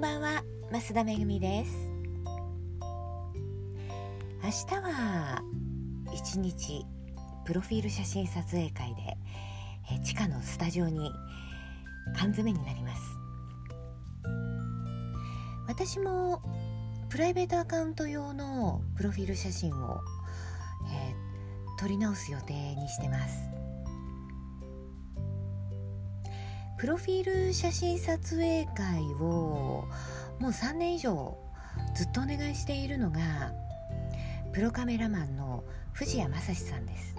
んばんは増田めぐみです。明日は一日プロフィール写真撮影会でえ地下のスタジオに缶詰になります。私もプライベートアカウント用のプロフィール写真を、えー、撮り直す予定にしてます。プロフィール写真撮影会をもう3年以上ずっとお願いしているのがプロカメラマンの藤谷正史さんです。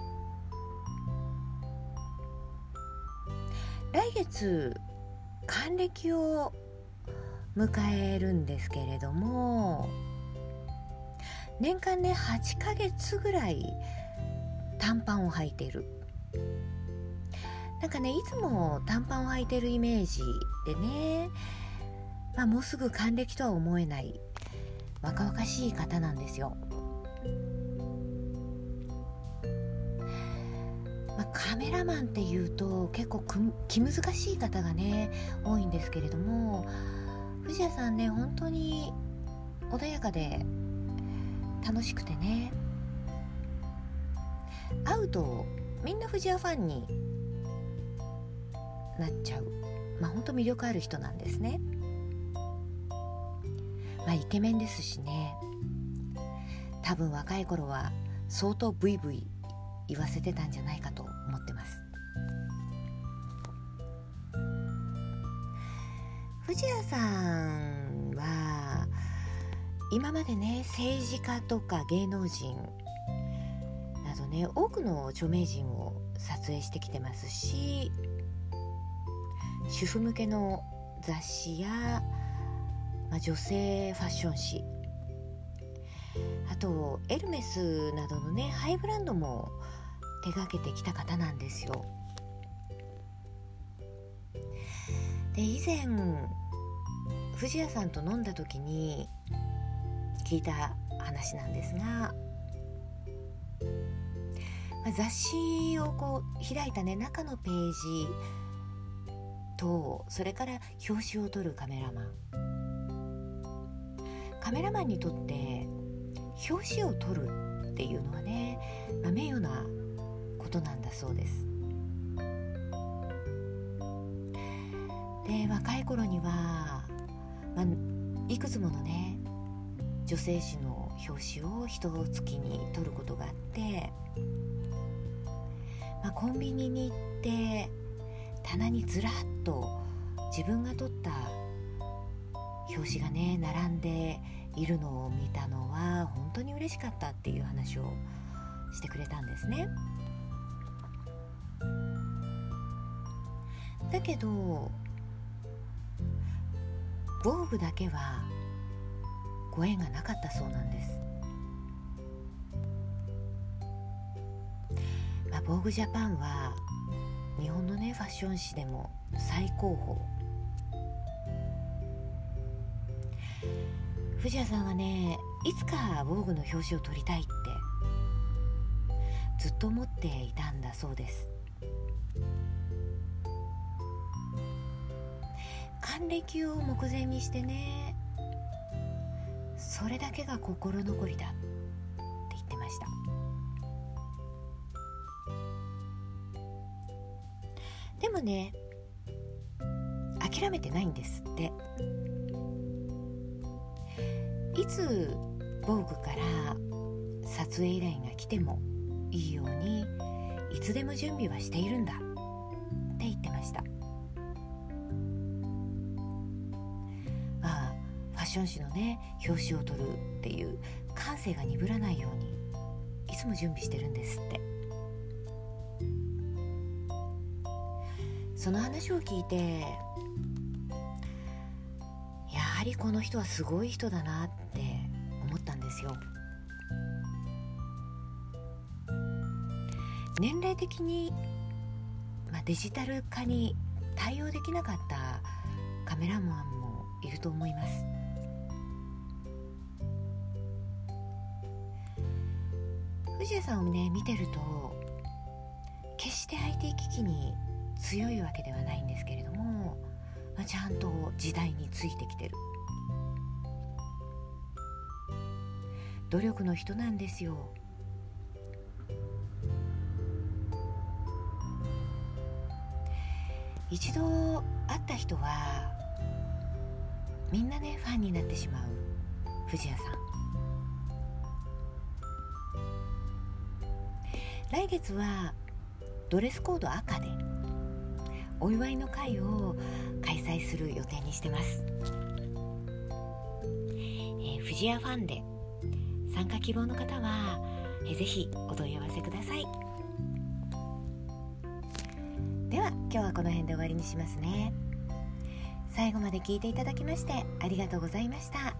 来月還暦を迎えるんですけれども年間ね8ヶ月ぐらい短パンを履いてる。なんかねいつも短パンを履いてるイメージでね、まあ、もうすぐ還暦とは思えない若々しい方なんですよ。まあ、カメラマンっていうと結構気難しい方がね多いんですけれども藤谷さんね本当に穏やかで楽しくてね会うとみんな藤谷ファンになっちゃう。まあ本当魅力ある人なんですね。まあイケメンですしね。多分若い頃は相当ブイブイ言わせてたんじゃないかと思ってます。藤谷さんは今までね政治家とか芸能人などね多くの著名人を撮影してきてますし主婦向けの雑誌や、まあ、女性ファッション誌。あとエルメスなどのねハイブランドも手がけてきた方なんですよ。で以前藤谷さんと飲んだ時に聞いた話なんですが、まあ、雑誌をこう開いたね中のページとそれから表紙を撮るカメラマン。カメラマンにとって表紙を撮るっていうのはね、まあ、名誉なことなんだそうです。で若い頃には、まあ、いくつものね女性誌の表紙を一月に撮ることがあって、まあ、コンビニに行って棚にずらっと自分が撮った表紙がね並んでいるのを見たのは本当に嬉しかったっていう話をしてくれたんですね。だけど防具だけはご縁がなかったそうなんです。まあ、防具ジャパンは日本のねファッション誌でも最高峰。藤谷さんはねいつか防具の表紙を取りたいってずっと思っていたんだそうです。還暦を目前にしてねそれだけが心残りだ。もね諦めてないんですって。いつ防具から撮影依頼が来てもいいようにいつでも準備はしているんだって言ってました。まあファッション誌のね表紙を取るっていう感性が鈍らないようにいつも準備してるんですって。その話を聞いてやはりこの人はすごい人だなって思ったんですよ。年齢的に、まあ、デジタル化に対応できなかったカメラマンもいると思います。藤谷さんをね見てると決して IT 機器に強いわけではないんですけれども、まあ、ちゃんと時代についてきてる。努力の人なんですよ。一度会った人はみんなねファンになってしまう藤谷さん。来月はドレスコード赤でお祝いの会を開催する予定にしてます、えー、藤谷ファンで参加希望の方は、えー、ぜひお問い合わせください。では今日はこの辺で終わりにしますね。最後まで聞いていただきましてありがとうございました。